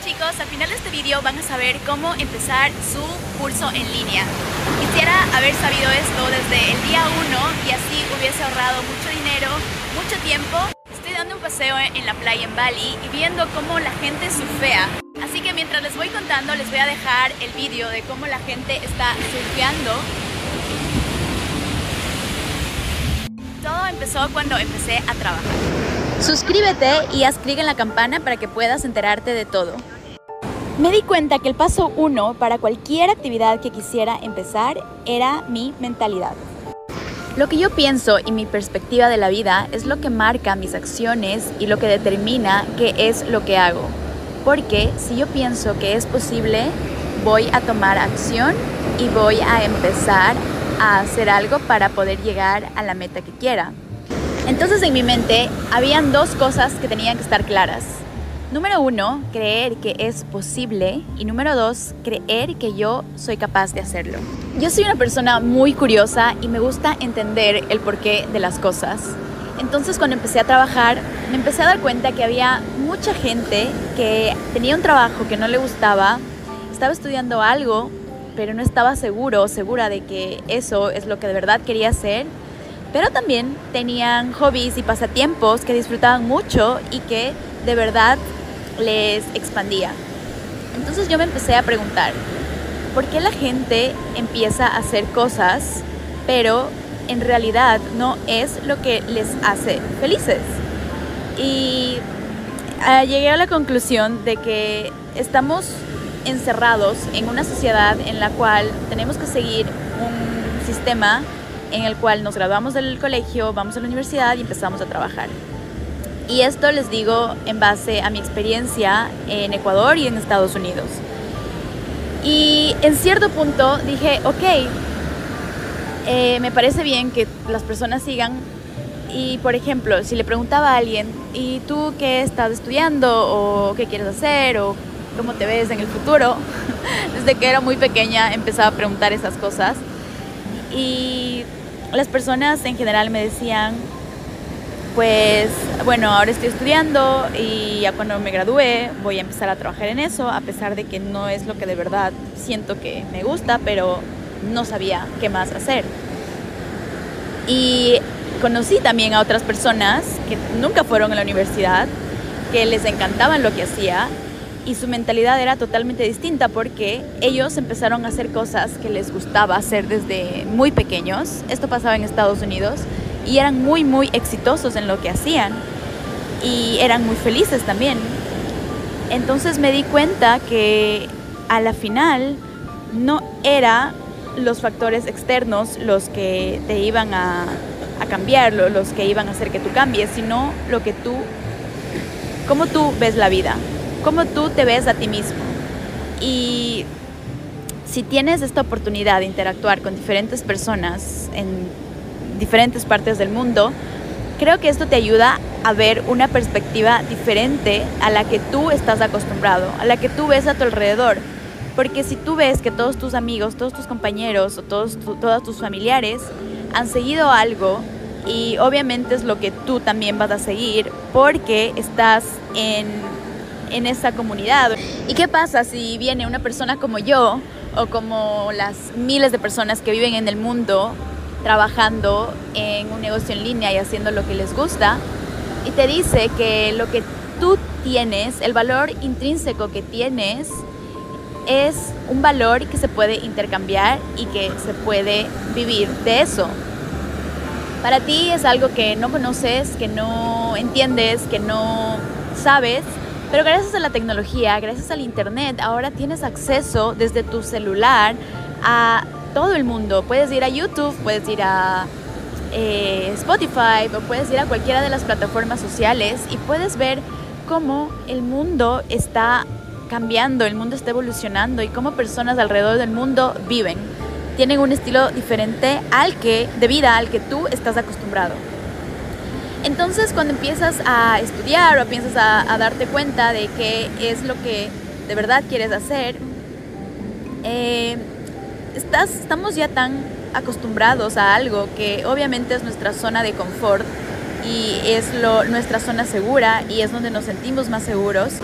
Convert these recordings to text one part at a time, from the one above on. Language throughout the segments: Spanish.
Chicos, al final de este video van a saber cómo empezar su curso en línea. Quisiera haber sabido esto desde el día 1 y así hubiese ahorrado mucho dinero, mucho tiempo. Estoy dando un paseo en la playa en Bali y viendo cómo la gente surfea. Así que mientras les voy contando les voy a dejar el vídeo de cómo la gente está surfeando. Empezó cuando empecé a trabajar. Suscríbete y haz clic en la campana para que puedas enterarte de todo. Me di cuenta que el paso uno para cualquier actividad que quisiera empezar era mi mentalidad. Lo que yo pienso y mi perspectiva de la vida es lo que marca mis acciones y lo que determina qué es lo que hago. Porque si yo pienso que es posible, voy a tomar acción y voy a empezar hacer algo para poder llegar a la meta que quiera. Entonces en mi mente habían dos cosas que tenían que estar claras. Número uno, creer que es posible y número dos, creer que yo soy capaz de hacerlo. Yo soy una persona muy curiosa y me gusta entender el porqué de las cosas. Entonces cuando empecé a trabajar me empecé a dar cuenta que había mucha gente que tenía un trabajo que no le gustaba, estaba estudiando algo, pero no estaba seguro o segura de que eso es lo que de verdad quería hacer pero también tenían hobbies y pasatiempos que disfrutaban mucho y que de verdad les expandía. Entonces yo me empecé a preguntar, ¿por qué la gente empieza a hacer cosas, pero en realidad no es lo que les hace felices? Y ah, llegué a la conclusión de que estamos encerrados en una sociedad en la cual tenemos que seguir un sistema en el cual nos graduamos del colegio, vamos a la universidad y empezamos a trabajar. Y esto les digo en base a mi experiencia en Ecuador y en Estados Unidos. Y en cierto punto dije, ok, eh, me parece bien que las personas sigan. Y por ejemplo, si le preguntaba a alguien, ¿y tú qué estás estudiando? ¿O qué quieres hacer? ¿O cómo te ves en el futuro? Desde que era muy pequeña empezaba a preguntar esas cosas. Y las personas en general me decían, pues bueno, ahora estoy estudiando y ya cuando me gradúe voy a empezar a trabajar en eso, a pesar de que no es lo que de verdad siento que me gusta, pero no sabía qué más hacer. Y conocí también a otras personas que nunca fueron a la universidad, que les encantaban lo que hacía y su mentalidad era totalmente distinta porque ellos empezaron a hacer cosas que les gustaba hacer desde muy pequeños. Esto pasaba en Estados Unidos y eran muy, muy exitosos en lo que hacían y eran muy felices también. Entonces me di cuenta que a la final no era los factores externos los que te iban a, a cambiar, los que iban a hacer que tú cambies, sino lo que tú, cómo tú ves la vida cómo tú te ves a ti mismo. Y si tienes esta oportunidad de interactuar con diferentes personas en diferentes partes del mundo, creo que esto te ayuda a ver una perspectiva diferente a la que tú estás acostumbrado, a la que tú ves a tu alrededor. Porque si tú ves que todos tus amigos, todos tus compañeros o todos todos tus familiares han seguido algo y obviamente es lo que tú también vas a seguir porque estás en en esa comunidad. ¿Y qué pasa si viene una persona como yo o como las miles de personas que viven en el mundo trabajando en un negocio en línea y haciendo lo que les gusta y te dice que lo que tú tienes, el valor intrínseco que tienes, es un valor que se puede intercambiar y que se puede vivir de eso. Para ti es algo que no conoces, que no entiendes, que no sabes pero gracias a la tecnología, gracias al Internet, ahora tienes acceso desde tu celular a todo el mundo. Puedes ir a YouTube, puedes ir a eh, Spotify o puedes ir a cualquiera de las plataformas sociales y puedes ver cómo el mundo está cambiando, el mundo está evolucionando y cómo personas alrededor del mundo viven. Tienen un estilo diferente al que, de vida al que tú estás acostumbrado. Entonces cuando empiezas a estudiar o piensas a, darte cuenta de qué es lo que de verdad quieres hacer, eh, estás, estamos ya tan acostumbrados a algo que obviamente es nuestra zona de confort y es lo, nuestra zona segura y es donde nos sentimos más seguros.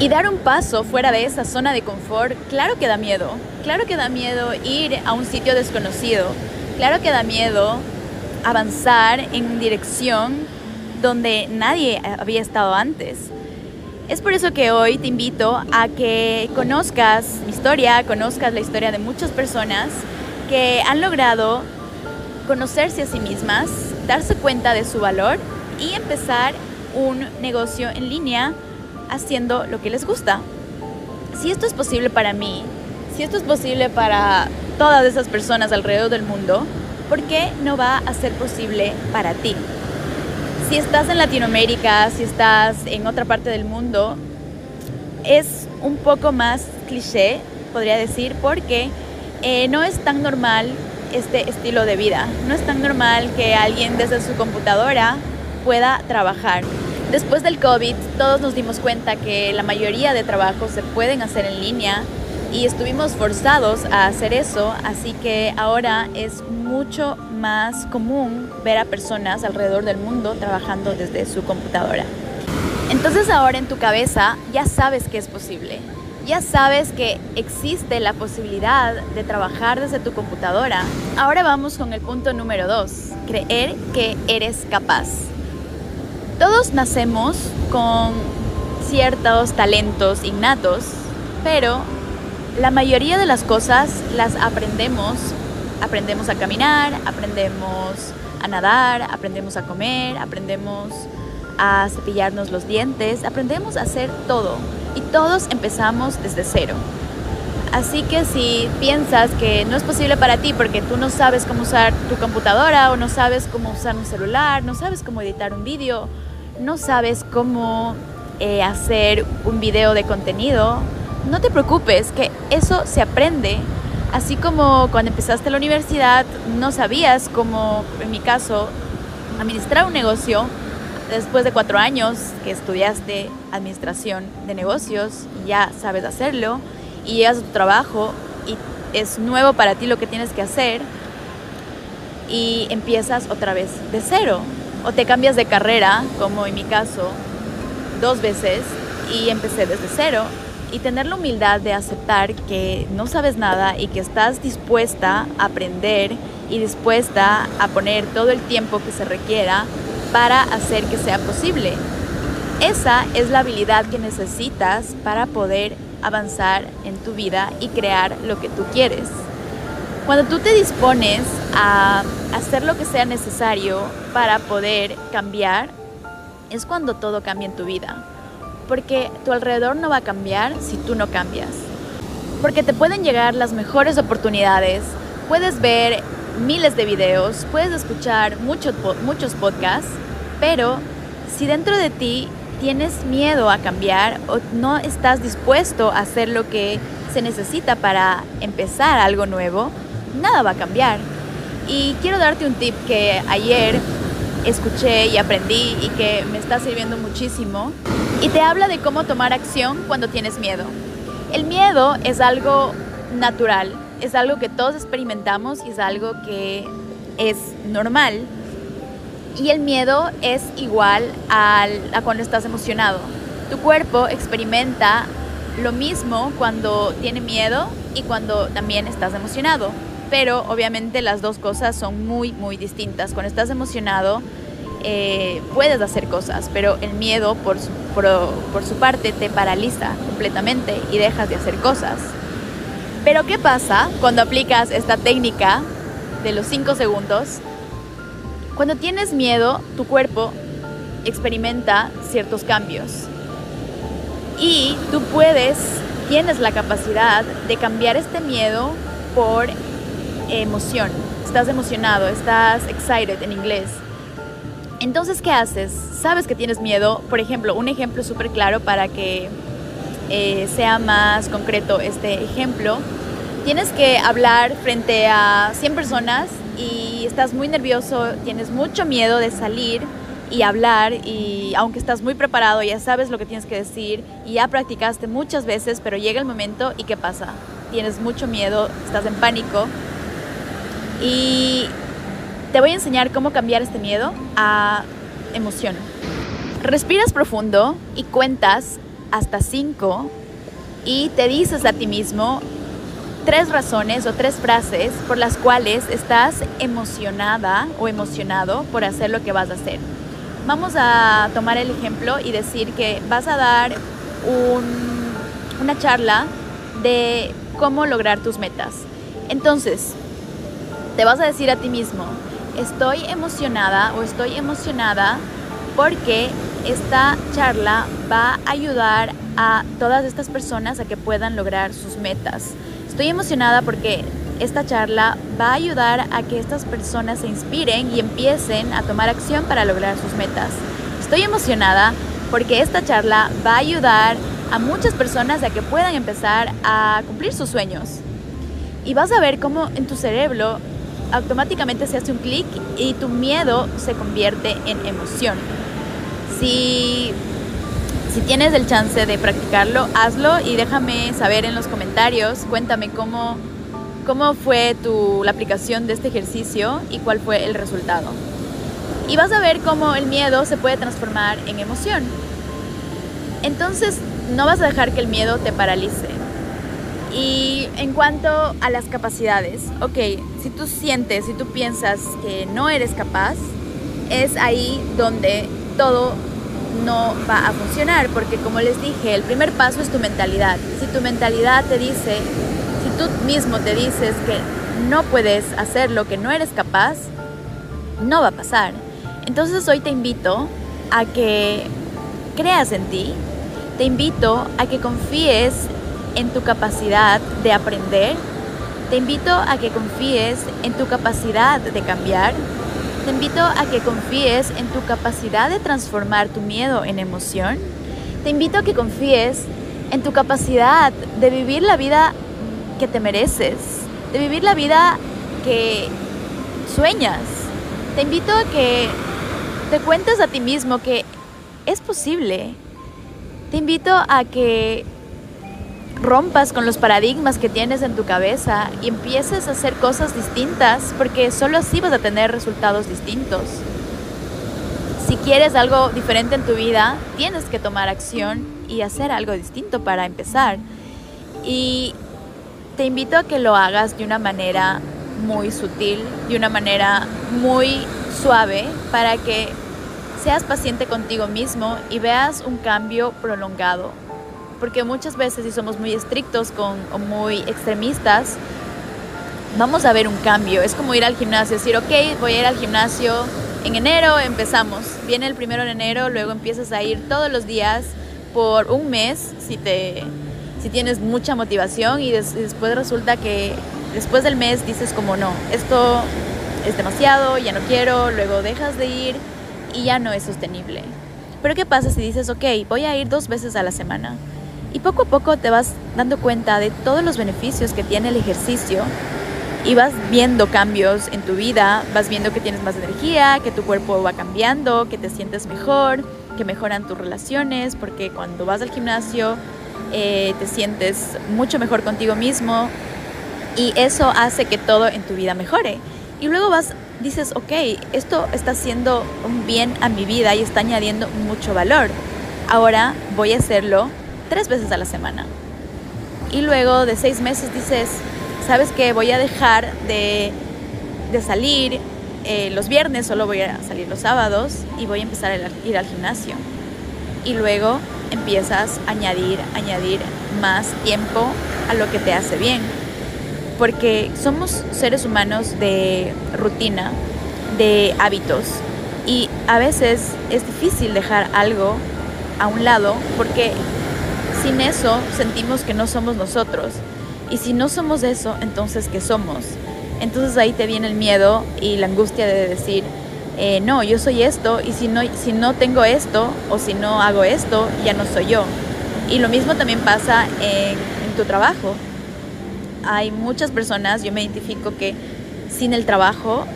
Y dar un paso fuera de esa zona de confort, claro que da miedo. Claro que da miedo ir a un sitio desconocido. Claro que da miedo avanzar en dirección donde nadie había estado antes. Es por eso que hoy te invito a que conozcas mi historia, conozcas la historia de muchas personas que han logrado conocerse a sí mismas, darse cuenta de su valor y empezar un negocio en línea haciendo lo que les gusta. Si esto es posible para mí, si esto es posible para todas esas personas alrededor del mundo, ¿por qué no va a ser posible para ti? Si estás en Latinoamérica, si estás en otra parte del mundo, es un poco más cliché, podría decir, porque eh, no es tan normal este estilo de vida. No es tan normal que alguien desde su computadora pueda trabajar. Después del COVID, todos nos dimos cuenta que la mayoría de trabajos se pueden hacer en línea y estuvimos forzados a hacer eso, así que ahora es mucho más común ver a personas alrededor del mundo trabajando desde su computadora. Entonces ahora en tu cabeza ya sabes que es posible, ya sabes que existe la posibilidad de trabajar desde tu computadora. Ahora vamos con el punto número dos, creer que eres capaz. Todos nacemos con ciertos talentos innatos, pero la mayoría de las cosas las aprendemos. Aprendemos a caminar, aprendemos a nadar, aprendemos a comer, aprendemos a cepillarnos los dientes, aprendemos a hacer todo y todos empezamos desde cero. Así que si piensas que no es posible para ti porque tú no sabes cómo usar tu computadora o no sabes cómo usar un celular, no sabes cómo editar un vídeo, no sabes cómo eh, hacer un video de contenido, no te preocupes, que eso se aprende. Así como cuando empezaste la universidad no sabías cómo, en mi caso, administrar un negocio, después de cuatro años que estudiaste administración de negocios, ya sabes hacerlo y llegas a tu trabajo y es nuevo para ti lo que tienes que hacer y empiezas otra vez de cero o te cambias de carrera, como en mi caso, dos veces y empecé desde cero y tener la humildad de aceptar que no sabes nada y que estás dispuesta a aprender y dispuesta a poner todo el tiempo que se requiera para hacer que sea posible. Esa es la habilidad que necesitas para poder avanzar en tu vida y crear lo que tú quieres. Cuando tú te dispones a hacer lo que sea necesario para poder cambiar, es cuando todo cambia en tu vida. Porque tu alrededor no va a cambiar si tú no cambias. Porque te pueden llegar las mejores oportunidades, puedes ver miles de videos, puedes escuchar muchos, muchos podcasts, pero si dentro de ti tienes miedo a cambiar o no estás dispuesto a hacer lo que se necesita para empezar algo nuevo, nada va a cambiar. Y quiero darte un tip que ayer escuché y aprendí y que me está sirviendo muchísimo. Y te habla de cómo tomar acción cuando tienes miedo. El miedo es algo natural, es algo que todos experimentamos y es algo que es normal. Y el miedo es igual a cuando estás emocionado. Tu cuerpo experimenta lo mismo cuando tiene miedo y cuando también estás emocionado pero obviamente las dos cosas son muy, muy distintas. Cuando estás emocionado, eh, puedes hacer cosas, pero el miedo por su, por, su parte te paraliza completamente y dejas de hacer cosas. Pero ¿qué pasa cuando aplicas esta técnica de los 5 segundos? Cuando tienes miedo, tu cuerpo experimenta ciertos cambios. Y tú puedes, tienes la capacidad de cambiar este miedo por emoción, estás emocionado, estás excited en inglés. Entonces, ¿qué haces? Sabes que tienes miedo. Por ejemplo, un ejemplo súper claro para que eh, sea más concreto este ejemplo. Tienes que hablar frente a 100 personas y estás muy nervioso, tienes mucho miedo de salir y hablar y aunque estás muy preparado, ya sabes lo que tienes que decir y ya practicaste muchas veces, pero llega el momento y ¿qué pasa? Tienes mucho miedo, estás en pánico y te voy a enseñar cómo cambiar este miedo a emoción. Respiras profundo y cuentas hasta cinco y te dices a ti mismo tres razones o tres frases por las cuales estás emocionada o emocionado por hacer lo que vas a hacer. Vamos a tomar el ejemplo y decir que vas a dar una charla de cómo lograr tus metas. Entonces, te vas a decir a ti mismo, estoy emocionada o estoy emocionada porque esta charla va a ayudar a todas estas personas a que puedan lograr sus metas. Estoy emocionada porque esta charla va a ayudar a que estas personas se inspiren y empiecen a tomar acción para lograr sus metas. Estoy emocionada porque esta charla va a ayudar a muchas personas a que puedan empezar a cumplir sus sueños. Y vas a ver cómo en tu cerebro automáticamente se hace un clic y tu miedo se convierte en emoción. Si, si tienes el chance de practicarlo, hazlo y déjame saber en los comentarios, cuéntame cómo, cómo fue tu, la aplicación de este ejercicio y cuál fue el resultado. Y vas a ver cómo el miedo se puede transformar en emoción. Entonces, no vas a dejar que el miedo te paralice. Y en cuanto a las capacidades, ok, si tú sientes, si tú piensas que no eres capaz, es ahí donde todo no va a funcionar, porque como les dije, el primer paso es tu mentalidad. Si tu mentalidad te dice, si tú mismo te dices que no puedes hacer lo que no eres capaz, no va a pasar. Entonces hoy te invito a que creas en ti, te invito a que confíes en tu capacidad de aprender. Te invito a que confíes en tu capacidad de cambiar. Te invito a que confíes en tu capacidad de transformar tu miedo en emoción. Te invito a que confíes en tu capacidad de vivir la vida que te mereces, de vivir la vida que sueñas. Te invito a que te cuentes a ti mismo que es posible, te invito a que rompas con los paradigmas que tienes en tu cabeza y empieces a hacer cosas distintas, porque solo así vas a tener resultados distintos. Si quieres algo diferente en tu vida, tienes que tomar acción y hacer algo distinto para empezar. Y te invito a que lo hagas de una manera muy sutil, de una manera muy suave, para que seas paciente contigo mismo y veas un cambio prolongado. Porque muchas veces si somos muy estrictos con, o muy extremistas, vamos a ver un cambio. Es como ir al gimnasio, decir, ok, voy a ir al gimnasio en enero, empezamos. Viene el primero de enero, luego empiezas a ir todos los días por un mes si, te, si tienes mucha motivación y después resulta que después del mes dices como no, esto es demasiado, ya no quiero, luego dejas de ir y ya no es sostenible. Pero ¿qué pasa si dices, ok, voy a ir dos veces a la semana? Y poco a poco te vas dando cuenta de todos los beneficios que tiene el ejercicio y vas viendo cambios en tu vida, vas viendo que tienes más energía, que tu cuerpo va cambiando, que te sientes mejor, que mejoran tus relaciones, porque cuando vas al gimnasio eh, te sientes mucho mejor contigo mismo y eso hace que todo en tu vida mejore. Y luego vas dices, ok, esto está haciendo un bien a mi vida y está añadiendo mucho valor. Ahora voy a hacerlo tres veces a la semana. Y luego de seis meses dices, ¿sabes qué? Voy a dejar de, salir eh, los viernes, solo voy a salir los sábados y voy a empezar a ir al gimnasio. Y luego empiezas a añadir, añadir más tiempo a lo que te hace bien porque somos seres humanos de rutina, de hábitos y a veces es difícil dejar algo a un lado porque sin eso sentimos que no somos nosotros y si no somos eso, entonces ¿qué somos? Entonces ahí te viene el miedo y la angustia de decir, eh, no, yo soy esto y si no, si no tengo esto o si no hago esto, ya no soy yo. Y lo mismo también pasa en tu trabajo hay muchas personas, yo me identifico que sin el trabajo,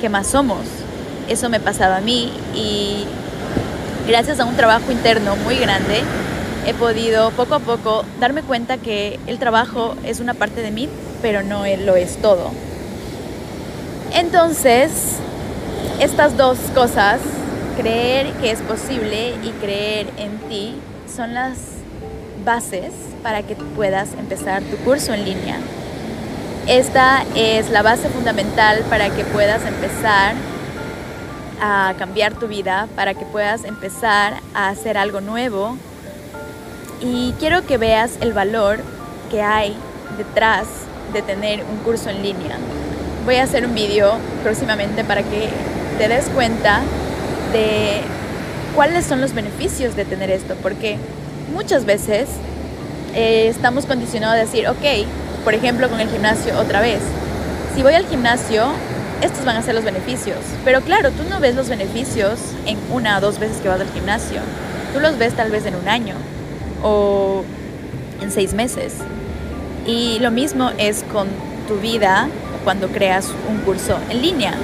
¿qué más somos? Eso me pasaba a mí y gracias a un trabajo interno muy grande he podido poco a poco darme cuenta que el trabajo es una parte de mí, pero no lo es todo. Entonces, estas dos cosas, creer que es posible y creer en ti, son las bases para que puedas empezar tu curso en línea. Esta es la base fundamental para que puedas empezar a cambiar tu vida, para que puedas empezar a hacer algo nuevo. Y quiero que veas el valor que hay detrás de tener un curso en línea. Voy a hacer un vídeo próximamente para que te des cuenta de cuáles son los beneficios de tener esto, porque muchas veces eh, estamos condicionados a decir, ok, por ejemplo con el gimnasio otra vez, si voy al gimnasio, estos van a ser los beneficios, pero claro, tú no ves los beneficios en una o dos veces que vas al gimnasio, tú los ves tal vez en un año o en seis meses. Y lo mismo es con tu vida cuando creas un curso en línea.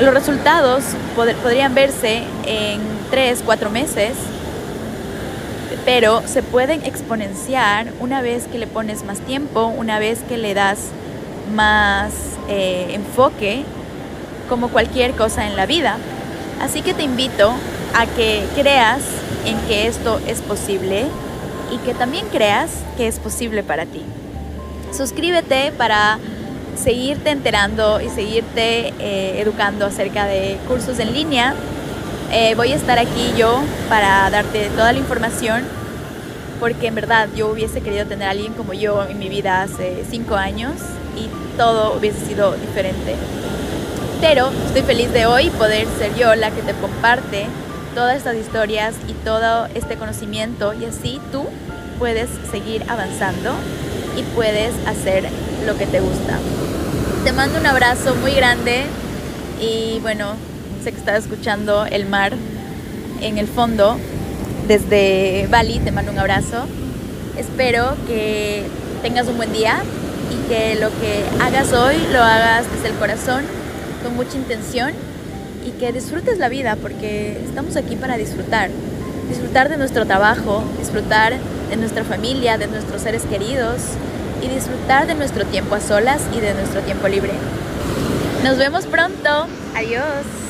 Los resultados podrían verse en tres, cuatro meses, pero se pueden exponenciar una vez que le pones más tiempo, una vez que le das más eh, enfoque, como cualquier cosa en la vida. Así que te invito a que creas en que esto es posible y que también creas que es posible para ti. Suscríbete para seguirte enterando y seguirte eh, educando acerca de cursos en línea. Eh, voy a estar aquí yo para darte toda la información porque en verdad yo hubiese querido tener a alguien como yo en mi vida hace cinco años y todo hubiese sido diferente. Pero estoy feliz de hoy poder ser yo la que te comparte todas estas historias y todo este conocimiento y así tú puedes seguir avanzando y puedes hacer lo que te gusta. Te mando un abrazo muy grande y bueno, sé que estás escuchando el mar en el fondo desde Bali, te mando un abrazo. Espero que tengas un buen día y que lo que hagas hoy lo hagas desde el corazón, con mucha intención y que disfrutes la vida porque estamos aquí para disfrutar. Disfrutar de nuestro trabajo, disfrutar de nuestra familia, de nuestros seres queridos y disfrutar de nuestro tiempo a solas y de nuestro tiempo libre. Nos vemos pronto. Adiós.